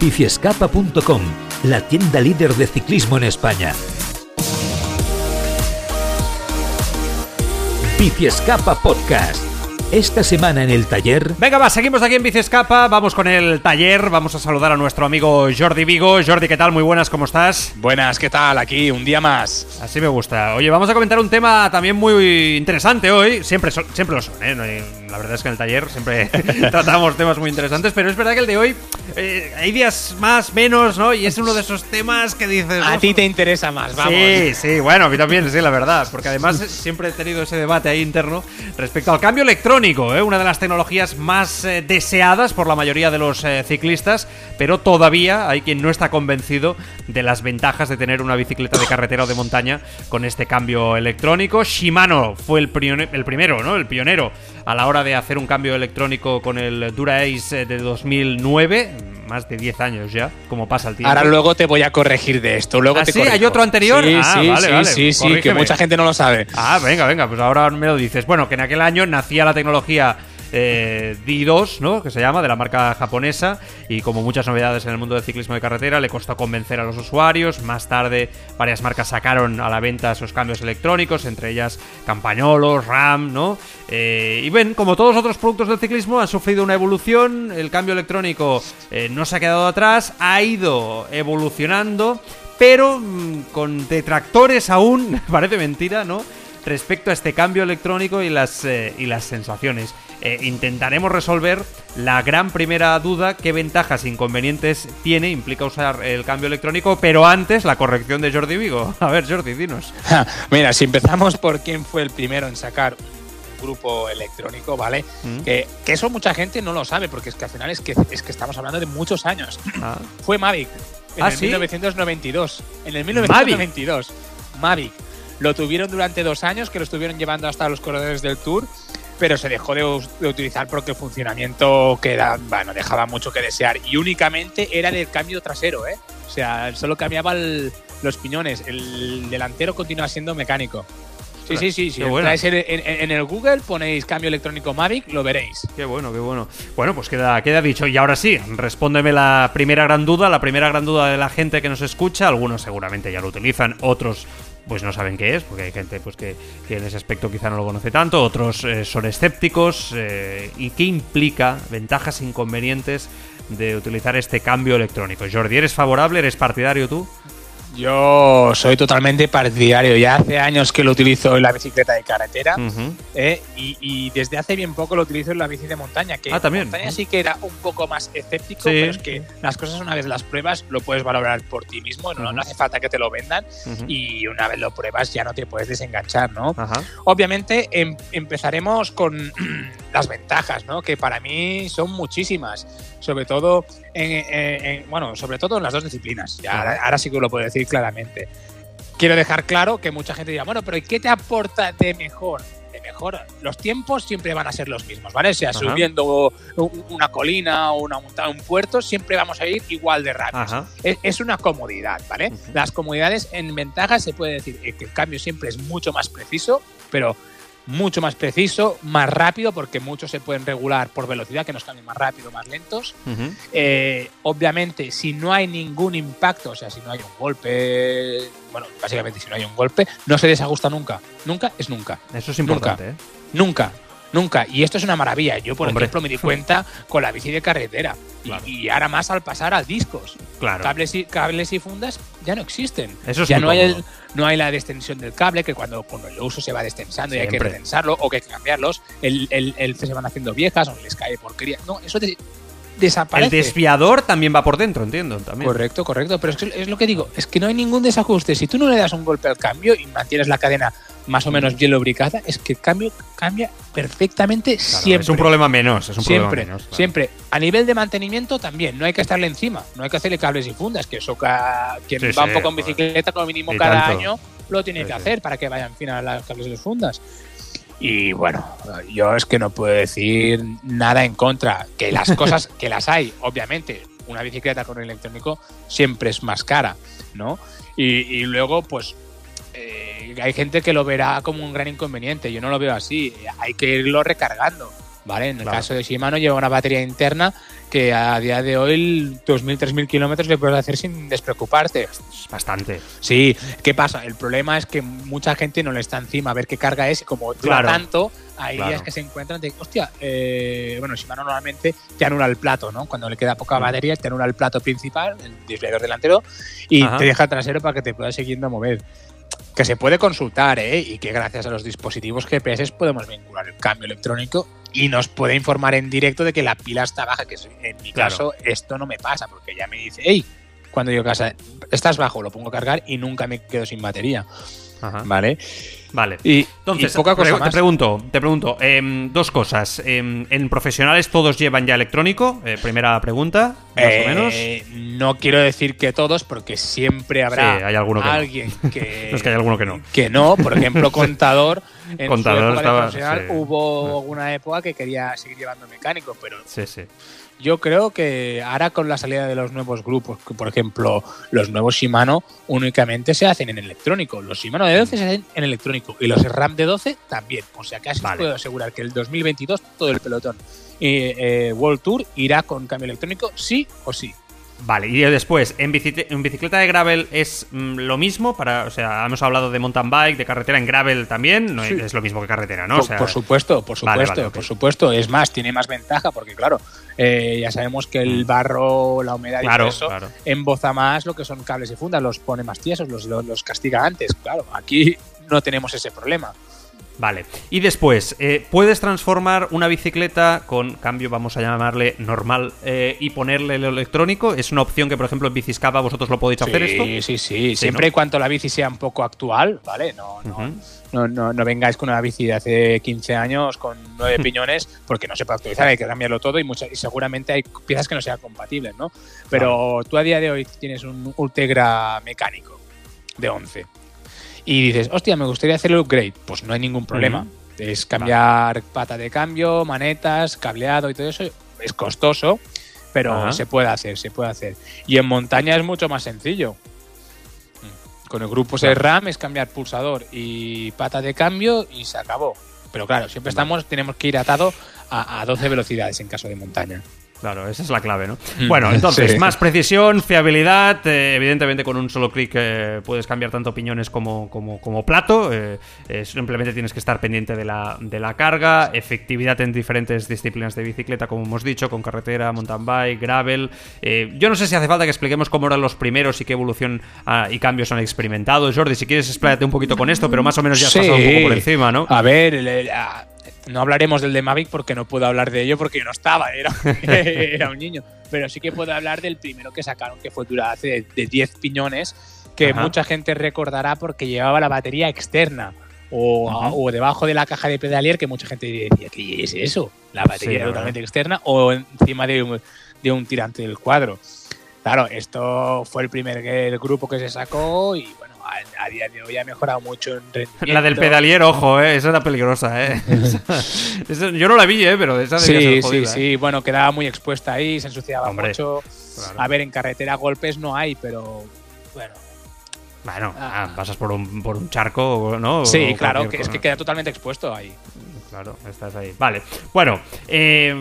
Biciescapa.com, la tienda líder de ciclismo en España. Biciescapa Podcast. Esta semana en el taller. Venga, va, seguimos aquí en Biciescapa. Vamos con el taller. Vamos a saludar a nuestro amigo Jordi Vigo. Jordi, ¿qué tal? Muy buenas, ¿cómo estás? Buenas, ¿qué tal? Aquí, un día más. Así me gusta. Oye, vamos a comentar un tema también muy interesante hoy. Siempre, siempre lo son, ¿eh? La verdad es que en el taller siempre tratamos temas muy interesantes, pero es verdad que el de hoy eh, hay días más, menos, ¿no? Y es uno de esos temas que dices. A ti te interesa más, vamos. Sí, sí, bueno, a mí también, sí, la verdad. Porque además siempre he tenido ese debate ahí interno respecto al cambio electrónico ¿eh? una de las tecnologías más eh, deseadas por la mayoría de los eh, ciclistas, pero todavía hay quien no está convencido de las ventajas de tener una bicicleta de carretera o de montaña con este cambio electrónico. Shimano fue el, el primero, ¿no? El pionero a la hora de hacer un cambio electrónico con el Dura Ace de 2009, más de 10 años ya, como pasa el tiempo. Ahora luego te voy a corregir de esto. Luego ¿Ah, te sí? ¿Hay otro anterior? Sí, ah, sí, vale, sí, vale. sí, sí, que mucha gente no lo sabe. Ah, venga, venga, pues ahora me lo dices. Bueno, que en aquel año nacía la tecnología eh, D2, ¿no? Que se llama, de la marca japonesa. Y como muchas novedades en el mundo del ciclismo de carretera, le costó convencer a los usuarios. Más tarde, varias marcas sacaron a la venta esos cambios electrónicos, entre ellas Campañolos, RAM, ¿no? Eh, y ven, como todos otros productos del ciclismo, han sufrido una evolución. El cambio electrónico eh, no se ha quedado atrás, ha ido evolucionando, pero mm, con detractores aún, parece mentira, ¿no? respecto a este cambio electrónico y las, eh, y las sensaciones. Eh, intentaremos resolver la gran primera duda, qué ventajas e inconvenientes tiene, implica usar el cambio electrónico, pero antes la corrección de Jordi Vigo. A ver, Jordi, dinos. Mira, si empezamos por quién fue el primero en sacar un grupo electrónico, ¿vale? Mm. Que, que eso mucha gente no lo sabe, porque es que al final es que, es que estamos hablando de muchos años. Ah. Fue Mavic. En ¿Ah, el sí? 1992. En el 1992. Mavic. Lo tuvieron durante dos años, que lo estuvieron llevando hasta los corredores del Tour, pero se dejó de, utilizar porque el funcionamiento queda, bueno, dejaba mucho que desear. Y únicamente era del cambio trasero, ¿eh? O sea, solo cambiaba el- los piñones. El delantero continúa siendo mecánico. Sí, sí, sí. Qué bueno. en- en el Google, ponéis cambio electrónico Mavic, lo veréis. Qué bueno, qué bueno. Bueno, pues queda, queda dicho. Y ahora sí, respóndeme la primera gran duda, la primera gran duda de la gente que nos escucha. Algunos seguramente ya lo utilizan, otros pues no saben qué es, porque hay gente pues que, que en ese aspecto quizá no lo conoce tanto, otros eh, son escépticos. eh, ¿Y qué implica ventajas e inconvenientes de utilizar este cambio electrónico? Jordi, ¿eres favorable? ¿Eres partidario tú? Yo soy totalmente partidario. Ya hace años que lo utilizo en la bicicleta de carretera. ¿eh? y, y desde hace bien poco lo utilizo en la bici de montaña. Que Ah, también. en montaña sí que era un poco más escéptico, Sí. pero es que las cosas una vez las pruebas lo puedes valorar por ti mismo. No, no hace falta que te lo vendan y una vez lo pruebas ya no te puedes desenganchar, ¿no? Obviamente em- empezaremos con las ventajas, ¿no? Que para mí son muchísimas, sobre todo en, en- en- bueno, sobre todo en las dos disciplinas. Ya, ahora, ahora sí que lo puedo decir claramente. Quiero dejar claro que mucha gente dirá, bueno, pero ¿y qué te aporta de mejor? De mejor, los tiempos siempre van a ser los mismos, ¿vale? O sea, Ajá. subiendo una colina o una montaña, un puerto, siempre vamos a ir igual de rápido es, es una comodidad, ¿vale? Las comodidades en ventajas se puede decir que el cambio siempre es mucho más preciso, pero mucho más preciso, más rápido, porque muchos se pueden regular por velocidad, que nos cambien más rápido, más lentos. Eh, obviamente, si no hay ningún impacto, o sea, si no hay un golpe, bueno, básicamente si no hay un golpe, no se desajusta nunca. Nunca es nunca. Eso es importante, ¿eh? Nunca. Nunca. Y esto es una maravilla. Yo, por Hombre. ejemplo, me di cuenta con la bici de carretera. Y- Claro. Y, ahora más al pasar a discos. Claro. Cables y, cables y fundas ya no existen. Eso es ya no hay, el. No hay la extensión del cable, que cuando, cuando lo uso se va destensando y hay que retensarlo o que hay que cambiarlos. El, el, el- se van haciendo viejas o les cae porquería. No, eso de- desaparece. El desviador también va por dentro, entiendo. También. Correcto, correcto. Pero es, que es lo que digo, es que no hay ningún desajuste. Si tú no le das un golpe al cambio y mantienes la cadena más o menos bien lubricada, es que el cambio cambia perfectamente siempre. Es un problema menos, es un siempre, problema menos. claro. siempre. A nivel de mantenimiento también, no hay que estarle encima, no hay que hacerle cables y fundas, que eso ca- quien Sí, va un poco en bicicleta como mínimo Y cada tanto. año lo tiene Sí, que hacer para que vayan fina las cables y las fundas. Y bueno, yo es que no puedo decir nada en contra. Que las cosas, que las hay, obviamente, una bicicleta con electrónico siempre es más cara, ¿no? Y, y luego, pues, eh, hay gente que lo verá como un gran inconveniente. Yo no lo veo así. Hay que irlo recargando, ¿vale? En el Claro. caso de Shimano lleva una batería interna que a día de hoy 2.000, 3.000 kilómetros le puedes hacer sin despreocuparte. Es bastante. Sí, ¿qué pasa? El problema es que mucha gente no le está encima a ver qué carga es y como Claro. tanto, hay Claro. días que se encuentran de, hostia, eh, bueno, Shimano normalmente te anula el plato, ¿no? Cuando le queda poca Mm. batería, te anula el plato principal, el desviador delantero, y Ajá. te deja el trasero para que te puedas seguir a mover. Que se puede consultar, ¿eh? Y que gracias a los dispositivos GPS podemos vincular el cambio electrónico y nos puede informar en directo de que la pila está baja, que en mi Claro. caso esto no me pasa, porque ya me dice, hey, cuando yo a casa, estás bajo, lo pongo a cargar y nunca me quedo sin batería, Ajá. ¿vale? Vale. Y, Entonces, y poca cosa pre- te pregunto, te pregunto, em, dos cosas. Em, ¿En profesionales todos llevan ya electrónico? Eh, primera pregunta, más Eh, o menos. No quiero decir que todos, porque siempre habrá Sí, hay alguno que no. alguien que, Es que hay alguno que no. que no. Por ejemplo, Contador. En Contador su época de estaba- profesional sí. hubo una época que quería seguir llevando mecánico, pero Sí, sí. Yo creo que ahora con la salida de los nuevos grupos, que por ejemplo los nuevos Shimano únicamente se hacen en electrónico. Los Shimano de 12 se hacen en electrónico y los RAM de 12 también. O sea que así Vale. puedo asegurar que el 2022 todo el pelotón eh, eh, World Tour irá con cambio electrónico sí o sí. Vale, y después, ¿en, bicicleta, en bicicleta de gravel es mm, lo mismo? para O sea, hemos hablado de mountain bike, de carretera en gravel también, no Sí. es lo mismo que carretera, ¿no? por, O sea, por supuesto, por supuesto, vale, por supuesto. Es más, tiene más ventaja porque claro, eh, ya sabemos que el barro, la humedad y Mm. claro, todo eso claro. emboza más lo que son cables y fundas, los pone más tiesos, los, los, los castiga antes. Claro, aquí no tenemos ese problema. Vale. Y después, eh, ¿puedes transformar una bicicleta con cambio, vamos a llamarle normal, eh, y ponerle el electrónico? ¿Es una opción que, por ejemplo, en Biciscapa vosotros lo podéis hacer esto? Sí, sí, sí. Siempre ¿no? y cuanto la bici sea un poco actual, ¿vale? No, no, no, no, no vengáis con una bici de hace 15 años con nueve piñones, porque no se puede actualizar, hay que cambiarlo todo y, mucha- y seguramente hay piezas que no sean compatibles, ¿no? Pero tú a día de hoy tienes un Ultegra mecánico de 11 y dices, hostia, me gustaría hacer el upgrade. Pues no hay ningún problema. Es cambiar pata de cambio, manetas, cableado y todo eso. Es costoso, pero se puede hacer, se puede hacer. Y en montaña es mucho más sencillo. Con el grupo Claro. SRAM es cambiar pulsador y pata de cambio y se acabó. Pero claro, siempre estamos, tenemos que ir atado a, a 12 velocidades en caso de montaña. Claro, esa es la clave, ¿no? Mm, Bueno, entonces, sí. más precisión, fiabilidad. eh, evidentemente, con un solo clic eh, puedes cambiar tanto piñones como, como, como plato. eh, simplemente tienes que estar pendiente de la, de la carga. Efectividad en diferentes disciplinas de bicicleta, como hemos dicho, con carretera, mountain bike, gravel. Yo no sé si hace falta que expliquemos cómo eran los primeros y qué evolución ah, y cambios han experimentado. Jordi, si quieres, expláyate un poquito con esto, pero más o menos ya has Sí. pasado un poco por encima, ¿no? A ver, el- el- a- no hablaremos del de Mavic porque no puedo hablar de ello porque yo no estaba, era, era un niño. Pero sí que puedo hablar del primero que sacaron, que fue Durace de, de 10 piñones, que Ajá. mucha gente recordará porque llevaba la batería externa. O, debajo de la caja de pedalier, que mucha gente decía, ¿qué es eso? La batería Sí, totalmente externa, o encima de un, de un tirante del cuadro. Claro, esto fue el primer el grupo que se sacó y bueno, a, a día de hoy ha mejorado mucho en rendimiento. La del pedalier, ojo, eh, esa era peligrosa, eh. Esa- esa- yo no la vi, eh, pero esa debía Sí, sí, jodida, eh. sí. Bueno, quedaba muy expuesta ahí, se ensuciaba Hombre, mucho. claro. A ver, en carretera golpes no hay, pero bueno. Bueno, Ah. ah, pasas por un, por un charco, ¿no? O Sí, claro, que es que queda totalmente expuesto ahí. Claro, estás ahí. Vale. Bueno, eh,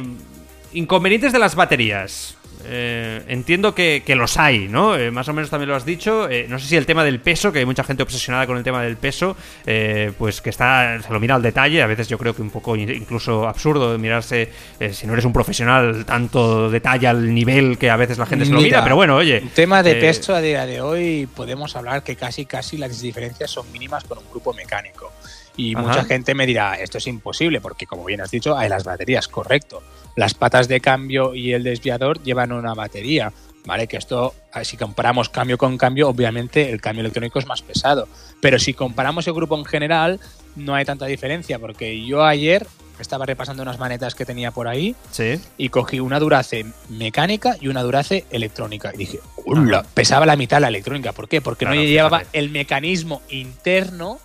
inconvenientes de las baterías. Eh, entiendo que, que los hay, ¿no? Eh, más o menos también lo has dicho. Eh, no sé si el tema del peso, que hay mucha gente obsesionada con el tema del peso, eh, pues que está, se lo mira al detalle. A veces yo creo que un poco in- incluso absurdo de mirarse, si no eres un profesional, tanto detalle al nivel que a veces la gente se lo Mira, mira. Pero bueno, oye. El tema de peso a día de hoy podemos hablar que casi casi las diferencias son mínimas con un grupo mecánico. Y Ajá. mucha gente me dirá, esto es imposible, porque como bien has dicho, hay las baterías, correcto. Las patas de cambio y el desviador llevan una batería, ¿vale? Que esto, si comparamos cambio con cambio, obviamente el cambio electrónico es más pesado. Pero si comparamos el grupo en general, no hay tanta diferencia, porque yo ayer estaba repasando unas manetas que tenía por ahí Sí. y cogí una Durace mecánica y una Durace electrónica. Y dije, ¡Hola! Pesaba la mitad la electrónica. ¿Por qué? Porque no llevaba fíjate. el mecanismo interno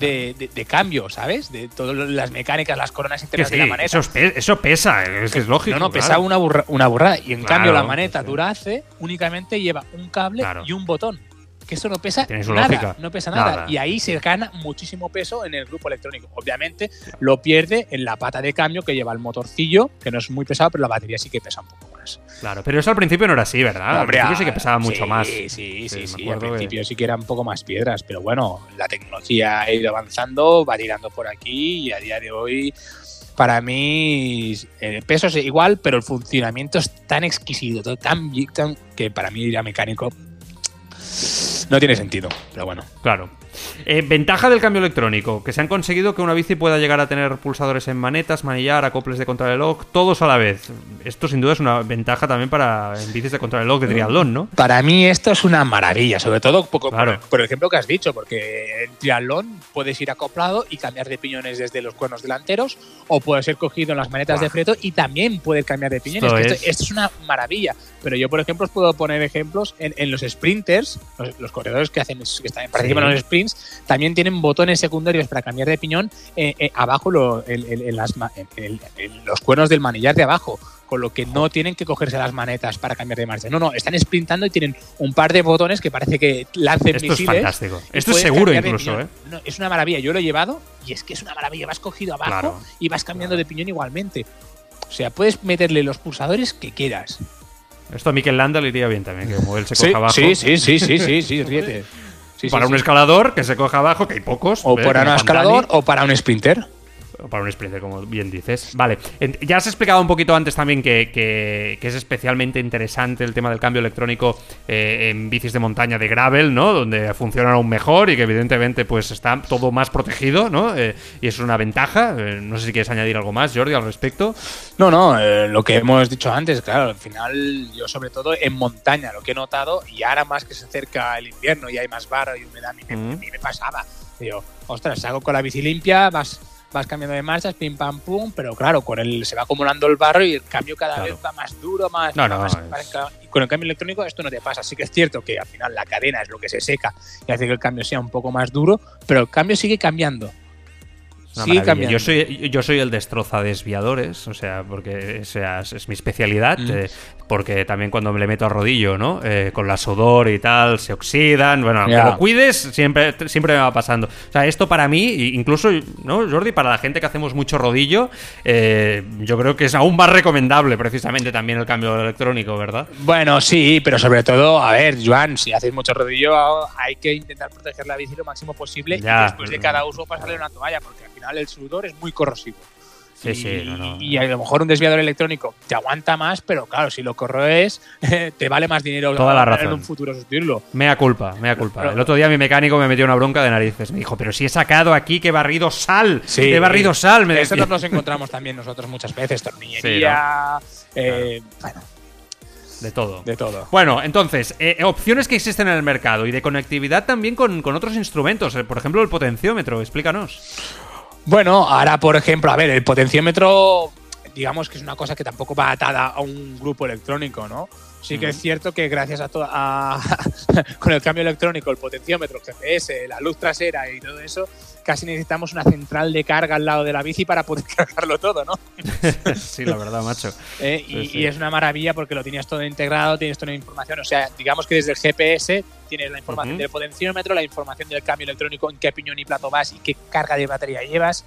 de, de- de cambio, ¿sabes? De todas las mecánicas, las coronas internas sí, de la maneta. eso, es pe- eso pesa, es lógico. no, no, claro. pesaba una, burra, una burrada. Y en Claro, cambio la maneta sí. Durace únicamente lleva un cable Claro. y un botón. Que eso no pesa Tiene su nada, lógica. no pesa nada. Nada. Y ahí se gana muchísimo peso en el grupo electrónico. Obviamente lo pierde en la pata de cambio que lleva el motorcillo, que no es muy pesado, pero la batería sí que pesa un poco Claro, pero eso al principio no era así, ¿verdad? al principio sí que pesaba mucho sí, más. Sí, sí, Sí, Al que- principio sí que eran un poco más piedras, pero bueno, la tecnología ha ido avanzando, va tirando por aquí y a día de hoy, para mí, el peso es igual, pero el funcionamiento es tan exquisito, tan, tan que para mí ir a mecánico no tiene sentido, pero bueno. Claro. Eh, ventaja del cambio electrónico, que se han conseguido que una bici pueda llegar a tener pulsadores en manetas, manillar, acoples de contrarreloj, todos a la vez. Esto sin duda es una ventaja también para en bicis de contrarreloj de triatlón, ¿no? Para mí esto es una maravilla, sobre todo por, Claro. por- por el ejemplo que has dicho, porque en triatlón puedes ir acoplado y cambiar de piñones desde los cuernos delanteros o puede ser cogido en las manetas de freto y también puedes cambiar de piñones. Esto es- Esto, esto es una maravilla. Pero yo, por ejemplo, os puedo poner ejemplos en, en los sprinters, los, los corredores que hacen que están, participan en los sprints, también tienen botones secundarios para cambiar de piñón eh, eh, abajo lo- las los cuernos del manillar de abajo con lo que no tienen que cogerse las manetas para cambiar de marcha. No, no, están sprintando y tienen un par de botones que parece que lancen Esto es misiles. fantástico. Esto es pueden seguro cambiar de incluso. ¿eh? No, es una maravilla. Yo lo he llevado y es que es una maravilla. Vas cogido abajo Claro. y vas cambiando de piñón igualmente. O sea, puedes meterle los pulsadores que quieras. Esto a Mikel Landa le iría bien también, que como él se coja abajo. sí, sí, sí, sí, sí, sí, ríete. Sí, para sí, un escalador que se coja abajo, que hay pocos. O ¿eh? para un escalador o para un sprinter. Para un sprinter, como bien dices. Vale, ya has explicado un poquito antes también que, que- que es especialmente interesante el tema del cambio electrónico eh, en bicis de montaña de gravel, ¿no? Donde funcionan aún mejor y que evidentemente pues está todo más protegido, ¿no? Eh, y es una ventaja. Eh, no sé si quieres añadir algo más, Jordi, al respecto. No, no, eh, lo que hemos dicho antes, claro, al final yo sobre todo en montaña lo que he notado y ahora más que se acerca el invierno y hay más barro y humedad, a mí me, Mm. a mí me pasaba. Digo, ostras, salgo con la bici limpia, vas, vas cambiando de marchas, pim pam pum, pero claro, con el se va acumulando el barro y el cambio cada Claro. vez va más duro, más, No, no, más- es- más- y con el cambio electrónico esto no te pasa. Sí que es cierto que al final la cadena es lo que se seca y hace que el cambio sea un poco más duro, pero el cambio sigue cambiando. Yo soy, yo soy el destroza desviadores, o sea, porque esa es, es mi especialidad, Mm. eh, porque también cuando me le meto a rodillo, ¿no? Eh, con la sudor y tal, se oxidan, bueno, aunque lo cuides, siempre, siempre me va pasando. O sea, esto para mí, incluso, ¿no, Jordi? Para la gente que hacemos mucho rodillo, eh, yo creo que es aún más recomendable precisamente también el cambio electrónico, ¿verdad? Bueno, sí, pero sobre todo, a ver, Joan, si haces mucho rodillo, hay que intentar proteger la bici lo máximo posible y después de cada uso pasarle una toalla, porque final el sudor es muy corrosivo. Sí, y, sí, no, no. y a lo mejor un desviador electrónico te aguanta más, pero claro, si lo corroes, te vale más dinero Toda la en razón. un futuro sustituirlo. Mea culpa, mea culpa. Pero- el otro día mi mecánico me metió una bronca de narices. Me dijo, pero si he sacado aquí que he barrido sal. he barrido sal, me nos encontramos también nosotros muchas veces, tornillería, eh, bueno, De todo. de todo. Bueno, entonces, eh, opciones que existen en el mercado y de conectividad también con, con otros instrumentos. eh, por ejemplo, el potenciómetro, explícanos. Bueno, ahora, por ejemplo, a ver, el potenciómetro, digamos que es una cosa que tampoco va atada a un grupo electrónico, ¿no? Sí que es cierto que gracias a todo a, con el cambio electrónico, el potenciómetro, el GPS, la luz trasera y todo eso, casi necesitamos una central de carga al lado de la bici para poder cargarlo todo, ¿no? sí, la verdad, macho. Eh, y, Sí, sí. y es una maravilla porque lo tienes todo integrado, tienes toda la información. O sea, digamos que desde el GPS tienes la información Ujú. del potenciómetro, la información del cambio electrónico, en qué piñón y plato vas y qué carga de batería llevas.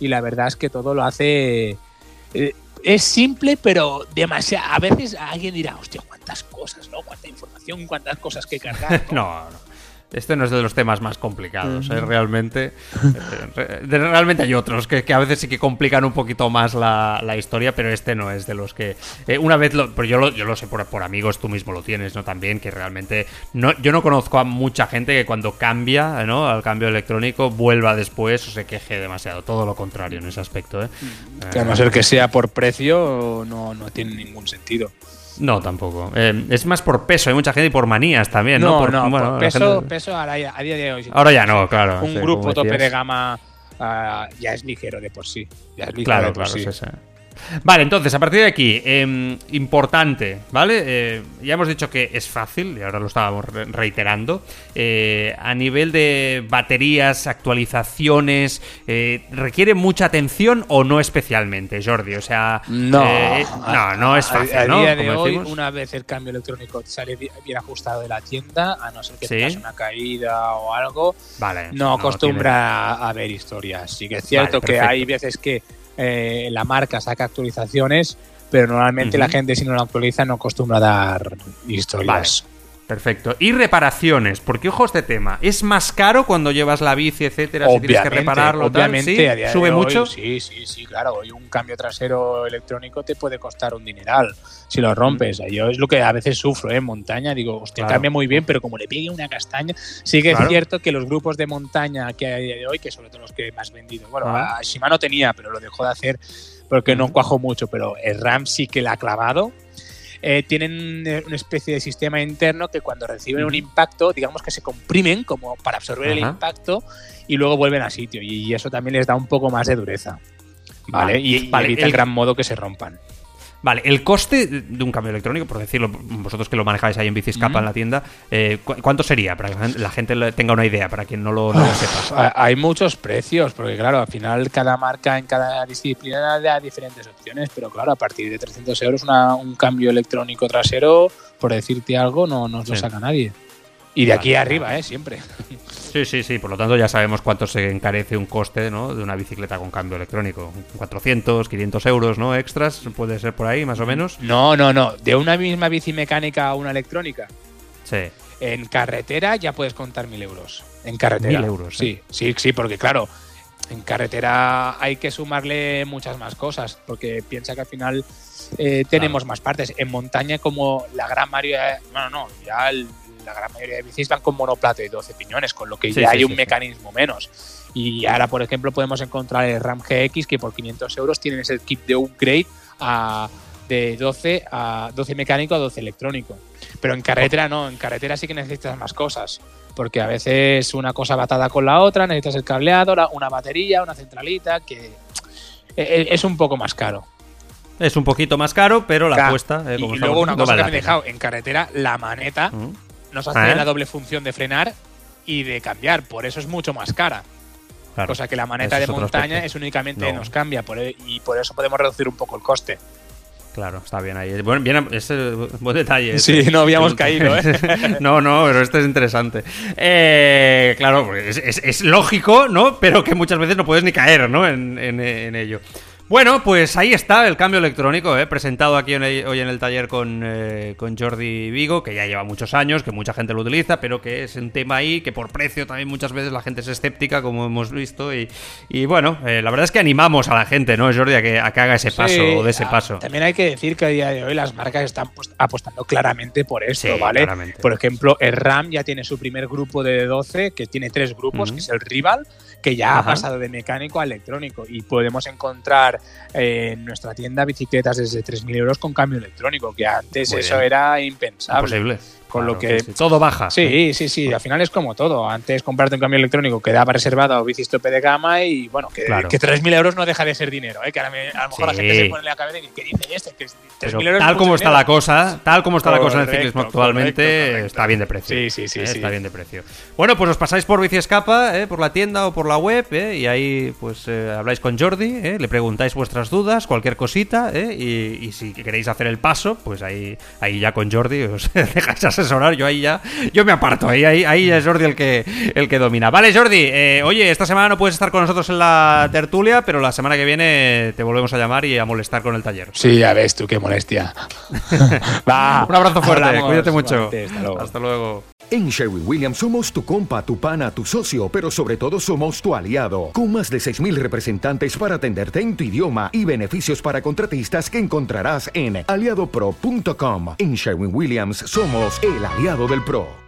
Y la verdad es que todo lo hace. eh, es simple, pero demasiado. A veces alguien dirá, hostia, cuántas cosas, ¿no? Cuánta información, cuántas cosas que cargar. ¿no? No, no. Este no es de los temas más complicados, ¿eh? realmente. eh, realmente hay otros que, que a veces sí que complican un poquito más la, la historia, pero este no es de los que. eh, una vez lo. Pero yo lo, yo lo sé por, por amigos, tú mismo lo tienes, ¿no? También, que realmente. No, yo no conozco a mucha gente que cuando cambia, ¿no? Al cambio electrónico, vuelva después o se queje demasiado. Todo lo contrario en ese aspecto, ¿eh? Que a no ser que sea por precio, no, no tiene ningún sentido. No, tampoco. Eh, es más por peso, hay mucha gente y por manías también, ¿no? No, Por- no, bueno, por la peso, gente- peso a día de hoy. Ahora ya no, claro. Un sí, grupo tope de gama ah, ya es ligero de por sí. Ya es ligero Claro, de por claro, sí. Vale, entonces, a partir de aquí, eh, importante, ¿vale? Eh, ya hemos dicho que es fácil, y ahora lo estábamos re- reiterando. Eh, a nivel de baterías, actualizaciones, eh, ¿requiere mucha atención o no especialmente, Jordi? O sea, No, eh, no, no es A- fácil, A, ¿no? día de hoy, decimos. una vez el cambio electrónico sale bi- bien ajustado de la tienda, a no ser que Sí. tengas una caída o algo, Vale. no acostumbra a ver historias. Sí que es cierto Vale, que hay veces que eh, la marca saca actualizaciones, pero normalmente la gente si no lo actualiza no acostumbra a dar historias. Perfecto. Y reparaciones, porque ojo este tema. ¿Es más caro cuando llevas la bici, etcétera? si tienes que repararlo, tal? obviamente, ¿Sí? a día de ¿Sube hoy, mucho? Sí, sí, sí, claro. Hoy un cambio trasero electrónico te puede costar un dineral si lo rompes. Yo es lo que a veces sufro ¿eh? en montaña. Digo, hostia, Claro. cambia muy bien, pero como le pegue una castaña. Sí que Claro. es cierto que los grupos de montaña que hay a día de hoy, que sobre todo los que más vendido, bueno, Ah. a Shimano tenía, pero lo dejó de hacer porque no cuajó mucho, pero el RAM sí que la ha clavado. Eh, tienen eh, una especie de sistema interno que cuando reciben un impacto, digamos que se comprimen como para absorber el impacto y luego vuelven a sitio. Y eso también les da un poco más de dureza. ¿Vale? Vale. Y, y Vale, evita el- gran modo que se rompan. Vale, el coste de un cambio electrónico, por decirlo, vosotros que lo manejáis ahí en Biciscapa Ujú. en la tienda, eh, ¿cu- ¿cuánto sería? Para que la gente- tenga una idea, para quien no lo, no lo sepa. Hay muchos precios, porque claro, al final cada marca en cada disciplina da diferentes opciones, pero claro, a partir de 300 euros una- un cambio electrónico trasero, por decirte algo, no nos lo Sí. saca nadie. Y de aquí arriba, ¿eh? Siempre. Sí, sí, sí, por lo tanto ya sabemos cuánto se encarece un coste ¿no? de una bicicleta con cambio electrónico. 400, 500 euros, ¿no? Extras, puede ser por ahí, más o menos. No, no, no. De una misma bici mecánica a una electrónica. Sí. En carretera ya puedes contar mil euros. En carretera. Mil euros, Sí, sí, sí, porque claro, en carretera hay que sumarle muchas más cosas, porque piensa que al final eh, tenemos más partes. En montaña, como la gran mayoría, bueno, no, ya el- la gran mayoría de bicis van con monoplato y 12 piñones, con lo que Sí, ya sí, hay sí, un mecanismo menos. Y ahora, por ejemplo, podemos encontrar el Ram GX que por 500 euros tienen ese kit de upgrade a, de 12 a 12 mecánico a 12 electrónico. Pero en carretera no, en carretera sí que necesitas más cosas. Porque a veces una cosa batada con la otra, necesitas el cableado, una batería, una centralita, que e- e- es un poco más caro. Es un poquito más caro, pero la Claro. apuesta, eh, como y luego una cosa que me he dejado, en carretera la maneta. Nos hace Ah. la doble función de frenar y de cambiar, por eso es mucho más cara. Claro. Cosa que la maneta Ese de montaña aspecto. es únicamente No. nos cambia por e- y por eso podemos reducir un poco el coste. Claro, está bien ahí. Bueno, bien, es eh, buen detalle. Sí, este. no habíamos caído, ¿eh? no, no, pero este es interesante. Eh, claro, porque es, es- es lógico, ¿no? Pero que muchas veces no puedes ni caer, ¿no? En, en- en ello. Bueno, pues ahí está el cambio electrónico, ¿eh? presentado aquí en el- hoy en el taller con, eh, con Jordi Vigo, que ya lleva muchos años, que mucha gente lo utiliza, pero que es un tema ahí que por precio también muchas veces la gente es escéptica, como hemos visto. Y, y bueno, eh, la verdad es que animamos a la gente, ¿no, Jordi, a que, a que haga ese paso Sí, o de ese ah, paso. También hay que decir que a día de hoy las marcas están pues, apostando claramente por esto, Sí, ¿vale? claramente. Por ejemplo, el RAM ya tiene su primer grupo de 12, que tiene tres grupos, que es el Rival, que ya ha pasado de mecánico a electrónico. Y podemos encontrar eh, en nuestra tienda bicicletas desde 3.000 euros con cambio electrónico, que antes Muy eso bien. era impensable. Imposible. Con lo que- sí, sí. Todo baja. Sí, sí, sí. Al final es como todo. Antes comprarte un cambio electrónico quedaba reservado a bicis tope de gama y bueno, que, Claro. que 3.000 euros no deja de ser dinero. ¿eh? Que ahora me- a lo mejor la gente se pone en la cabeza y dice, ¿qué dice este? Que 3.000 Pero euros tal como está dinero". la cosa, tal como está la cosa en el ciclismo actualmente, correcto, correcto. está bien de precio. Sí, sí, sí, Eh, sí. Está bien de precio. Bueno, pues os pasáis por Bici Escapa, eh, por la tienda o por la web, eh, y ahí pues eh, habláis con Jordi, eh, le preguntáis vuestras dudas, cualquier cosita, eh, y, y si queréis hacer el paso, pues ahí, ahí ya con Jordi os dejáis asesorar. Yo ahí ya, yo me aparto, ahí, ahí, ahí es Jordi el que, el que domina. Vale, Jordi, eh, oye, esta semana no puedes estar con nosotros en la tertulia, pero la semana que viene te volvemos a llamar y a molestar con el taller. Sí, ya ves tú, qué molestia. Va, Un abrazo fuerte, hablamos. cuídate mucho. Igualmente, hasta luego. Hasta luego. En Sherwin Williams somos tu compa, tu pana, tu socio, pero sobre todo somos tu aliado, con más de 6.000 representantes para atenderte en tu idioma y beneficios para contratistas que encontrarás en aliadopro.com. En Sherwin Williams somos el aliado del PRO.